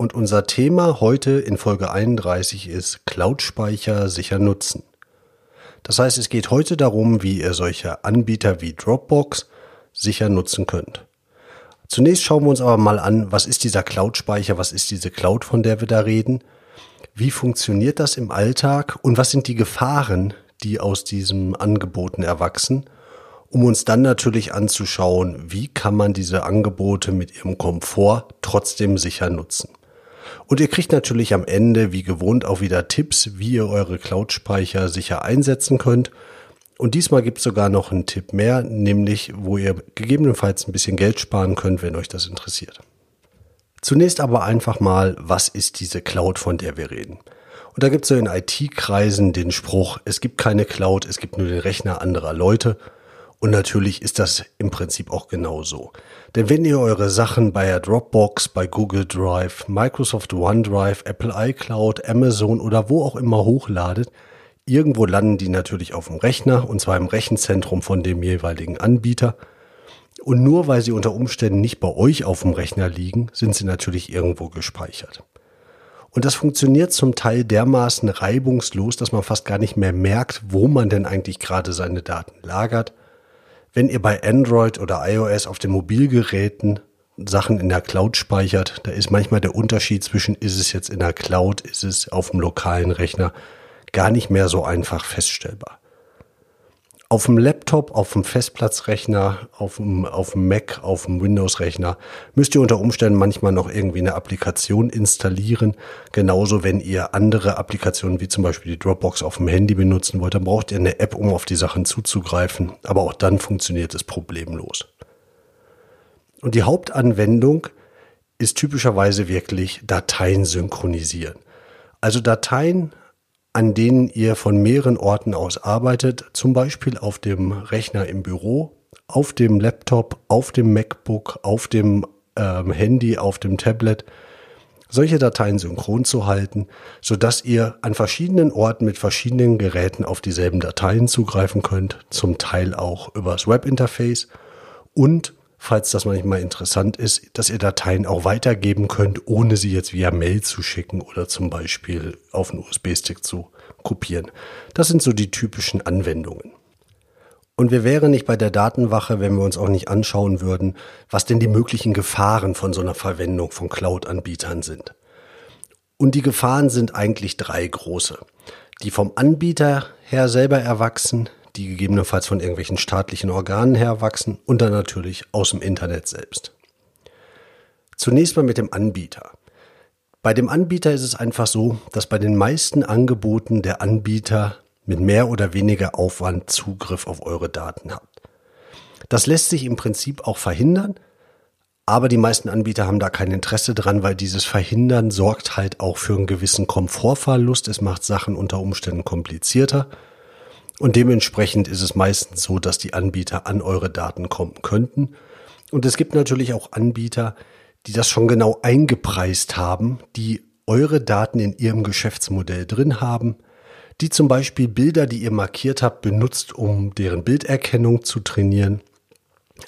und unser Thema heute in Folge 31 ist Cloud-Speicher sicher nutzen. Das heißt, es geht heute darum, wie ihr solche Anbieter wie Dropbox sicher nutzen könnt. Zunächst schauen wir uns aber mal an, was ist dieser Cloud-Speicher, was ist diese Cloud, von der wir da reden, wie funktioniert das im Alltag und was sind die Gefahren, die aus diesen Angeboten erwachsen – um uns dann natürlich anzuschauen, wie kann man diese Angebote mit ihrem Komfort trotzdem sicher nutzen. Und ihr kriegt natürlich am Ende, wie gewohnt, auch wieder Tipps, wie ihr eure Cloud-Speicher sicher einsetzen könnt. Und diesmal gibt es sogar noch einen Tipp mehr, nämlich wo ihr gegebenenfalls ein bisschen Geld sparen könnt, wenn euch das interessiert. Zunächst aber einfach mal, was ist diese Cloud, von der wir reden? Und da gibt es so in IT-Kreisen den Spruch, es gibt keine Cloud, es gibt nur den Rechner anderer Leute. Und natürlich ist das im Prinzip auch genauso. Denn wenn ihr eure Sachen bei Dropbox, bei Google Drive, Microsoft OneDrive, Apple iCloud, Amazon oder wo auch immer hochladet, irgendwo landen die natürlich auf dem Rechner und zwar im Rechenzentrum von dem jeweiligen Anbieter. Und nur weil sie unter Umständen nicht bei euch auf dem Rechner liegen, sind sie natürlich irgendwo gespeichert. Und das funktioniert zum Teil dermaßen reibungslos, dass man fast gar nicht mehr merkt, wo man denn eigentlich gerade seine Daten lagert wenn ihr bei Android oder iOS auf den Mobilgeräten Sachen in der Cloud speichert, da ist manchmal der Unterschied zwischen, ist es jetzt in der Cloud, ist es auf dem lokalen Rechner, gar nicht mehr so einfach feststellbar auf dem Laptop, auf dem Festplatzrechner, auf dem, auf dem Mac, auf dem Windows-Rechner müsst ihr unter Umständen manchmal noch irgendwie eine Applikation installieren. Genauso, wenn ihr andere Applikationen wie zum Beispiel die Dropbox auf dem Handy benutzen wollt, dann braucht ihr eine App, um auf die Sachen zuzugreifen. Aber auch dann funktioniert es problemlos. Und die Hauptanwendung ist typischerweise wirklich Dateien synchronisieren. Also Dateien an denen ihr von mehreren Orten aus arbeitet, zum Beispiel auf dem Rechner im Büro, auf dem Laptop, auf dem MacBook, auf dem ähm, Handy, auf dem Tablet, solche Dateien synchron zu halten, so dass ihr an verschiedenen Orten mit verschiedenen Geräten auf dieselben Dateien zugreifen könnt, zum Teil auch übers Webinterface und falls das manchmal interessant ist, dass ihr Dateien auch weitergeben könnt, ohne sie jetzt via Mail zu schicken oder zum Beispiel auf einen USB-Stick zu kopieren. Das sind so die typischen Anwendungen. Und wir wären nicht bei der Datenwache, wenn wir uns auch nicht anschauen würden, was denn die möglichen Gefahren von so einer Verwendung von Cloud-Anbietern sind. Und die Gefahren sind eigentlich drei große. Die vom Anbieter her selber erwachsen, die gegebenenfalls von irgendwelchen staatlichen Organen her wachsen und dann natürlich aus dem Internet selbst. Zunächst mal mit dem Anbieter. Bei dem Anbieter ist es einfach so, dass bei den meisten Angeboten der Anbieter mit mehr oder weniger Aufwand Zugriff auf eure Daten hat. Das lässt sich im Prinzip auch verhindern, aber die meisten Anbieter haben da kein Interesse dran, weil dieses Verhindern sorgt halt auch für einen gewissen Komfortverlust. Es macht Sachen unter Umständen komplizierter. Und dementsprechend ist es meistens so, dass die Anbieter an eure Daten kommen könnten. Und es gibt natürlich auch Anbieter, die das schon genau eingepreist haben, die eure Daten in ihrem Geschäftsmodell drin haben, die zum Beispiel Bilder, die ihr markiert habt, benutzt, um deren Bilderkennung zu trainieren,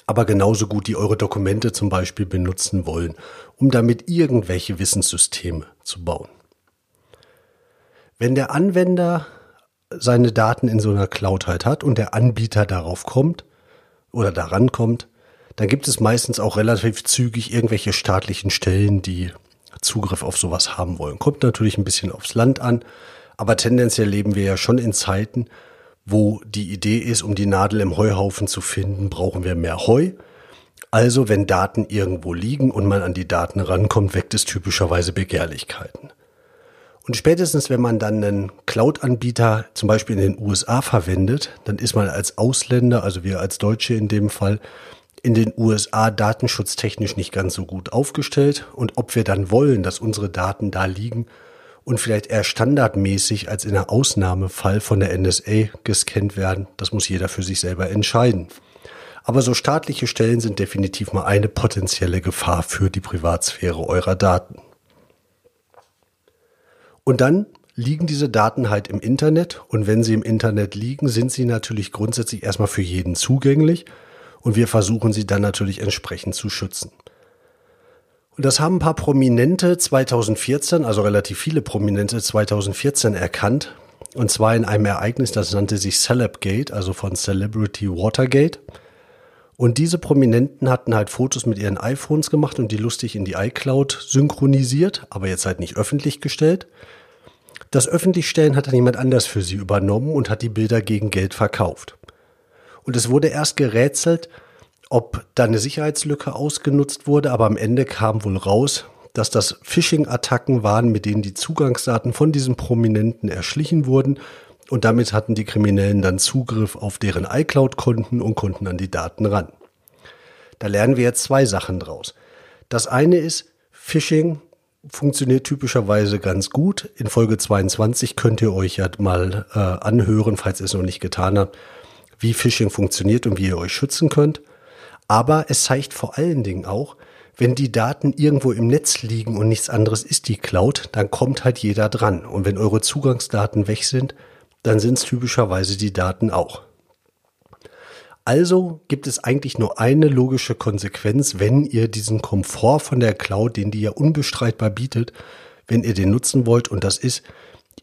aber genauso gut die eure Dokumente zum Beispiel benutzen wollen, um damit irgendwelche Wissenssysteme zu bauen. Wenn der Anwender seine Daten in so einer Cloud halt hat und der Anbieter darauf kommt oder daran kommt, dann gibt es meistens auch relativ zügig irgendwelche staatlichen Stellen, die Zugriff auf sowas haben wollen. Kommt natürlich ein bisschen aufs Land an, aber tendenziell leben wir ja schon in Zeiten, wo die Idee ist, um die Nadel im Heuhaufen zu finden, brauchen wir mehr Heu. Also wenn Daten irgendwo liegen und man an die Daten rankommt, weckt es typischerweise Begehrlichkeiten. Und spätestens, wenn man dann einen Cloud-Anbieter zum Beispiel in den USA verwendet, dann ist man als Ausländer, also wir als Deutsche in dem Fall, in den USA datenschutztechnisch nicht ganz so gut aufgestellt und ob wir dann wollen, dass unsere Daten da liegen und vielleicht eher standardmäßig als in einem Ausnahmefall von der NSA gescannt werden, das muss jeder für sich selber entscheiden. Aber so staatliche Stellen sind definitiv mal eine potenzielle Gefahr für die Privatsphäre eurer Daten. Und dann liegen diese Daten halt im Internet und wenn sie im Internet liegen, sind sie natürlich grundsätzlich erstmal für jeden zugänglich und wir versuchen sie dann natürlich entsprechend zu schützen. Und das haben ein paar Prominente 2014, also relativ viele Prominente 2014 erkannt. Und zwar in einem Ereignis, das nannte sich Celebgate, also von Celebrity Watergate. Und diese Prominenten hatten halt Fotos mit ihren iPhones gemacht und die lustig in die iCloud synchronisiert, aber jetzt halt nicht öffentlich gestellt. Das Öffentlichstellen hat dann jemand anders für sie übernommen und hat die Bilder gegen Geld verkauft. Und es wurde erst gerätselt, ob da eine Sicherheitslücke ausgenutzt wurde, aber am Ende kam wohl raus, dass das Phishing-Attacken waren, mit denen die Zugangsdaten von diesen Prominenten erschlichen wurden und damit hatten die Kriminellen dann Zugriff auf deren iCloud-Konten und konnten an die Daten ran. Da lernen wir jetzt zwei Sachen draus. Das eine ist, Phishing funktioniert typischerweise ganz gut. In Folge 22 könnt ihr euch ja mal äh, anhören, falls ihr es noch nicht getan habt, wie Phishing funktioniert und wie ihr euch schützen könnt. Aber es zeigt vor allen Dingen auch, wenn die Daten irgendwo im Netz liegen und nichts anderes ist die Cloud, dann kommt halt jeder dran. Und wenn eure Zugangsdaten weg sind, dann sind es typischerweise die Daten auch. Also gibt es eigentlich nur eine logische Konsequenz, wenn ihr diesen Komfort von der Cloud, den die ja unbestreitbar bietet, wenn ihr den nutzen wollt, und das ist,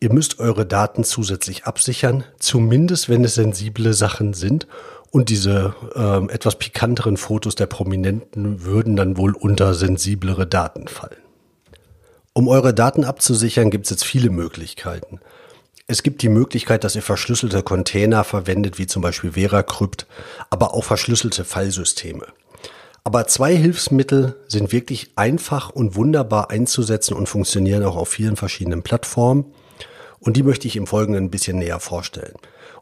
ihr müsst eure Daten zusätzlich absichern, zumindest wenn es sensible Sachen sind und diese äh, etwas pikanteren Fotos der Prominenten würden dann wohl unter sensiblere Daten fallen. Um eure Daten abzusichern, gibt es jetzt viele Möglichkeiten. Es gibt die Möglichkeit, dass ihr verschlüsselte Container verwendet, wie zum Beispiel VeraCrypt, aber auch verschlüsselte Fallsysteme. Aber zwei Hilfsmittel sind wirklich einfach und wunderbar einzusetzen und funktionieren auch auf vielen verschiedenen Plattformen. Und die möchte ich im Folgenden ein bisschen näher vorstellen.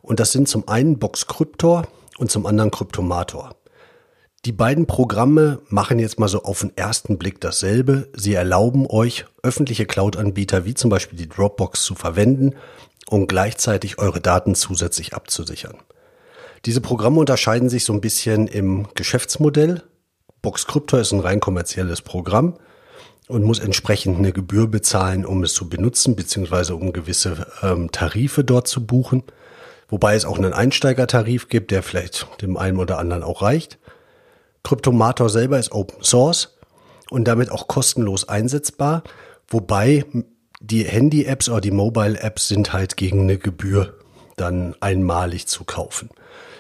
Und das sind zum einen Boxcryptor, und zum anderen Kryptomator. Die beiden Programme machen jetzt mal so auf den ersten Blick dasselbe. Sie erlauben euch, öffentliche Cloud-Anbieter wie zum Beispiel die Dropbox zu verwenden und gleichzeitig eure Daten zusätzlich abzusichern. Diese Programme unterscheiden sich so ein bisschen im Geschäftsmodell. Boxcryptor ist ein rein kommerzielles Programm und muss entsprechend eine Gebühr bezahlen, um es zu benutzen, beziehungsweise um gewisse ähm, Tarife dort zu buchen. Wobei es auch einen Einsteigertarif gibt, der vielleicht dem einen oder anderen auch reicht. Kryptomator selber ist Open Source und damit auch kostenlos einsetzbar, wobei die Handy-Apps oder die Mobile-Apps sind halt gegen eine Gebühr dann einmalig zu kaufen.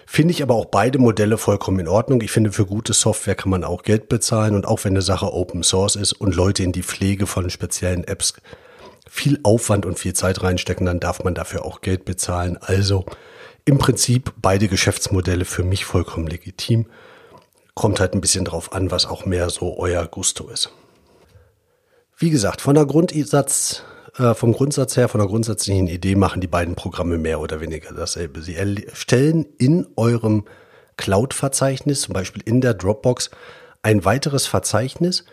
Finde ich aber auch beide Modelle vollkommen in Ordnung. Ich finde, für gute Software kann man auch Geld bezahlen und auch wenn eine Sache Open Source ist und Leute in die Pflege von speziellen Apps viel Aufwand und viel Zeit reinstecken, dann darf man dafür auch Geld bezahlen. Also im Prinzip beide Geschäftsmodelle für mich vollkommen legitim. Kommt halt ein bisschen drauf an, was auch mehr so euer Gusto ist. Wie gesagt, von der Grundsatz, äh, vom Grundsatz her, von der grundsätzlichen Idee machen die beiden Programme mehr oder weniger dasselbe. Sie erstellen in eurem Cloud-Verzeichnis, zum Beispiel in der Dropbox, ein weiteres Verzeichnis,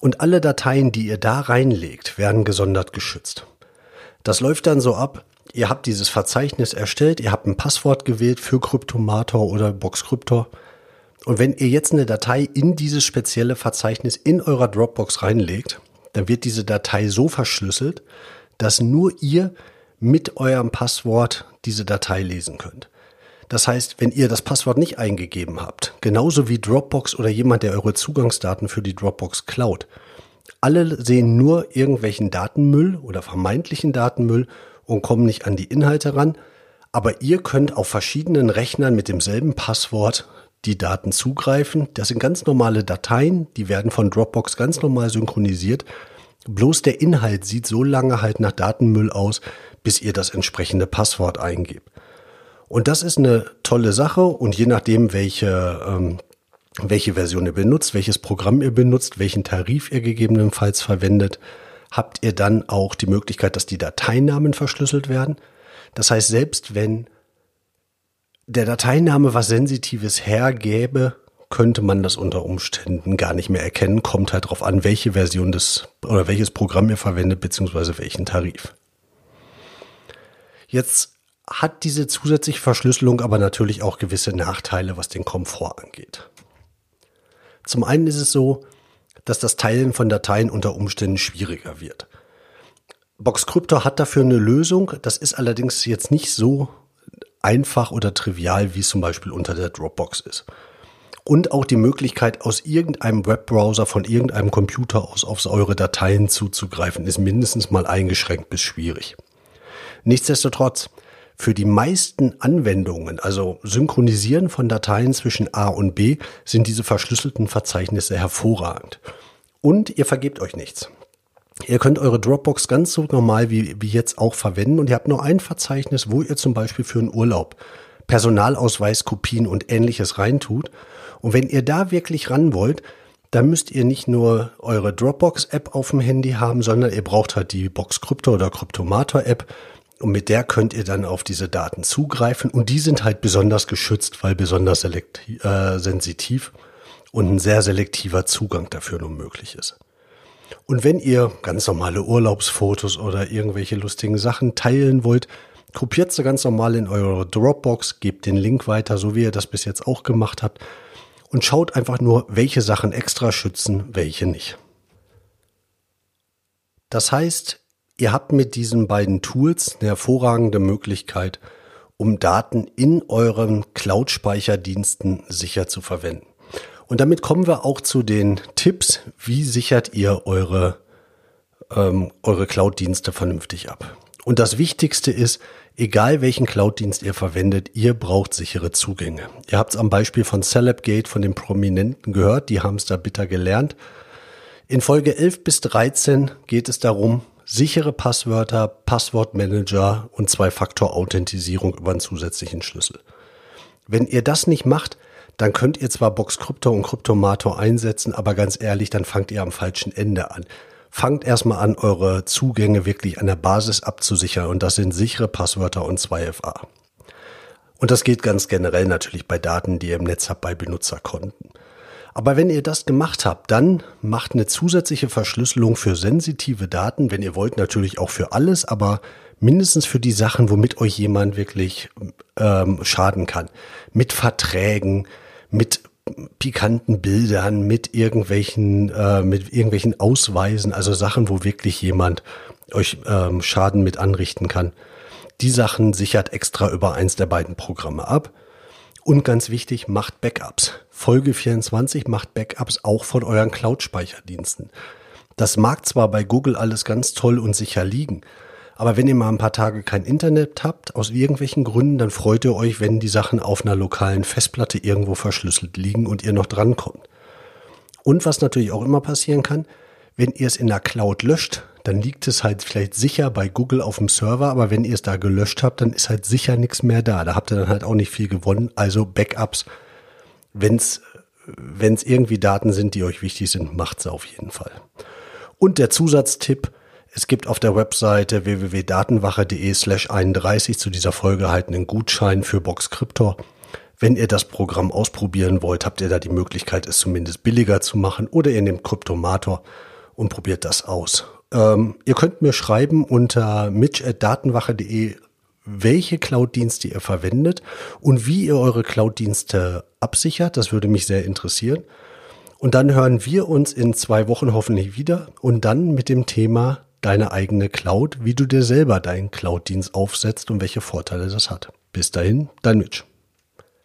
und alle Dateien, die ihr da reinlegt, werden gesondert geschützt. Das läuft dann so ab, ihr habt dieses Verzeichnis erstellt, ihr habt ein Passwort gewählt für Kryptomator oder Boxcryptor. Und wenn ihr jetzt eine Datei in dieses spezielle Verzeichnis in eurer Dropbox reinlegt, dann wird diese Datei so verschlüsselt, dass nur ihr mit eurem Passwort diese Datei lesen könnt. Das heißt, wenn ihr das Passwort nicht eingegeben habt, genauso wie Dropbox oder jemand, der eure Zugangsdaten für die Dropbox klaut, alle sehen nur irgendwelchen Datenmüll oder vermeintlichen Datenmüll und kommen nicht an die Inhalte ran. Aber ihr könnt auf verschiedenen Rechnern mit demselben Passwort die Daten zugreifen. Das sind ganz normale Dateien, die werden von Dropbox ganz normal synchronisiert. Bloß der Inhalt sieht so lange halt nach Datenmüll aus, bis ihr das entsprechende Passwort eingebt. Und das ist eine tolle Sache und je nachdem, welche, ähm, welche Version ihr benutzt, welches Programm ihr benutzt, welchen Tarif ihr gegebenenfalls verwendet, habt ihr dann auch die Möglichkeit, dass die Dateinamen verschlüsselt werden. Das heißt, selbst wenn der Dateiname was Sensitives hergäbe, könnte man das unter Umständen gar nicht mehr erkennen. Kommt halt darauf an, welche Version des oder welches Programm ihr verwendet, beziehungsweise welchen Tarif. Jetzt hat diese zusätzliche Verschlüsselung aber natürlich auch gewisse Nachteile, was den Komfort angeht. Zum einen ist es so, dass das Teilen von Dateien unter Umständen schwieriger wird. Boxcrypto hat dafür eine Lösung. Das ist allerdings jetzt nicht so einfach oder trivial, wie es zum Beispiel unter der Dropbox ist. Und auch die Möglichkeit, aus irgendeinem Webbrowser von irgendeinem Computer aus auf eure Dateien zuzugreifen, ist mindestens mal eingeschränkt bis schwierig. Nichtsdestotrotz, für die meisten Anwendungen, also Synchronisieren von Dateien zwischen A und B, sind diese verschlüsselten Verzeichnisse hervorragend. Und ihr vergebt euch nichts. Ihr könnt eure Dropbox ganz so normal wie, wie jetzt auch verwenden und ihr habt nur ein Verzeichnis, wo ihr zum Beispiel für einen Urlaub Personalausweiskopien und ähnliches reintut. Und wenn ihr da wirklich ran wollt, dann müsst ihr nicht nur eure Dropbox-App auf dem Handy haben, sondern ihr braucht halt die Box Crypto oder Cryptomator-App. Und mit der könnt ihr dann auf diese Daten zugreifen. Und die sind halt besonders geschützt, weil besonders selektiv, äh, sensitiv und ein sehr selektiver Zugang dafür nun möglich ist. Und wenn ihr ganz normale Urlaubsfotos oder irgendwelche lustigen Sachen teilen wollt, kopiert sie ganz normal in eure Dropbox, gebt den Link weiter, so wie ihr das bis jetzt auch gemacht habt und schaut einfach nur, welche Sachen extra schützen, welche nicht. Das heißt, ihr habt mit diesen beiden Tools eine hervorragende Möglichkeit, um Daten in euren Cloud-Speicherdiensten sicher zu verwenden. Und damit kommen wir auch zu den Tipps, wie sichert ihr eure, ähm, eure Cloud-Dienste vernünftig ab. Und das Wichtigste ist, egal welchen Cloud-Dienst ihr verwendet, ihr braucht sichere Zugänge. Ihr habt es am Beispiel von Celebgate, von den Prominenten gehört, die haben es da bitter gelernt. In Folge 11 bis 13 geht es darum, sichere Passwörter, Passwortmanager und Zwei-Faktor-Authentisierung über einen zusätzlichen Schlüssel. Wenn ihr das nicht macht, dann könnt ihr zwar Box Crypto und Cryptomator einsetzen, aber ganz ehrlich, dann fangt ihr am falschen Ende an. Fangt erstmal an, eure Zugänge wirklich an der Basis abzusichern und das sind sichere Passwörter und 2FA. Und das geht ganz generell natürlich bei Daten, die ihr im Netz habt, bei Benutzerkonten. Aber wenn ihr das gemacht habt, dann macht eine zusätzliche Verschlüsselung für sensitive Daten, wenn ihr wollt, natürlich auch für alles, aber mindestens für die Sachen, womit euch jemand wirklich ähm, schaden kann. Mit Verträgen, mit pikanten Bildern, mit irgendwelchen, äh, mit irgendwelchen Ausweisen, also Sachen, wo wirklich jemand euch ähm, Schaden mit anrichten kann. Die Sachen sichert extra über eins der beiden Programme ab. Und ganz wichtig, macht Backups. Folge 24 macht Backups auch von euren Cloud-Speicherdiensten. Das mag zwar bei Google alles ganz toll und sicher liegen, aber wenn ihr mal ein paar Tage kein Internet habt, aus irgendwelchen Gründen, dann freut ihr euch, wenn die Sachen auf einer lokalen Festplatte irgendwo verschlüsselt liegen und ihr noch drankommt. Und was natürlich auch immer passieren kann, wenn ihr es in der Cloud löscht, dann liegt es halt vielleicht sicher bei Google auf dem Server, aber wenn ihr es da gelöscht habt, dann ist halt sicher nichts mehr da. Da habt ihr dann halt auch nicht viel gewonnen. Also Backups, wenn es es irgendwie Daten sind, die euch wichtig sind, macht sie auf jeden Fall. Und der Zusatztipp, es gibt auf der Webseite www.datenwache.de slash 31 zu dieser Folge halt einen Gutschein für Box Cryptor. Wenn ihr das Programm ausprobieren wollt, habt ihr da die Möglichkeit, es zumindest billiger zu machen oder ihr nehmt Kryptomator und probiert das aus. Ähm, ihr könnt mir schreiben unter mitch.datenwache.de, welche Cloud-Dienste ihr verwendet und wie ihr eure Cloud-Dienste absichert. Das würde mich sehr interessieren. Und dann hören wir uns in zwei Wochen hoffentlich wieder und dann mit dem Thema deine eigene Cloud, wie du dir selber deinen Cloud-Dienst aufsetzt und welche Vorteile das hat. Bis dahin, dein Mitch.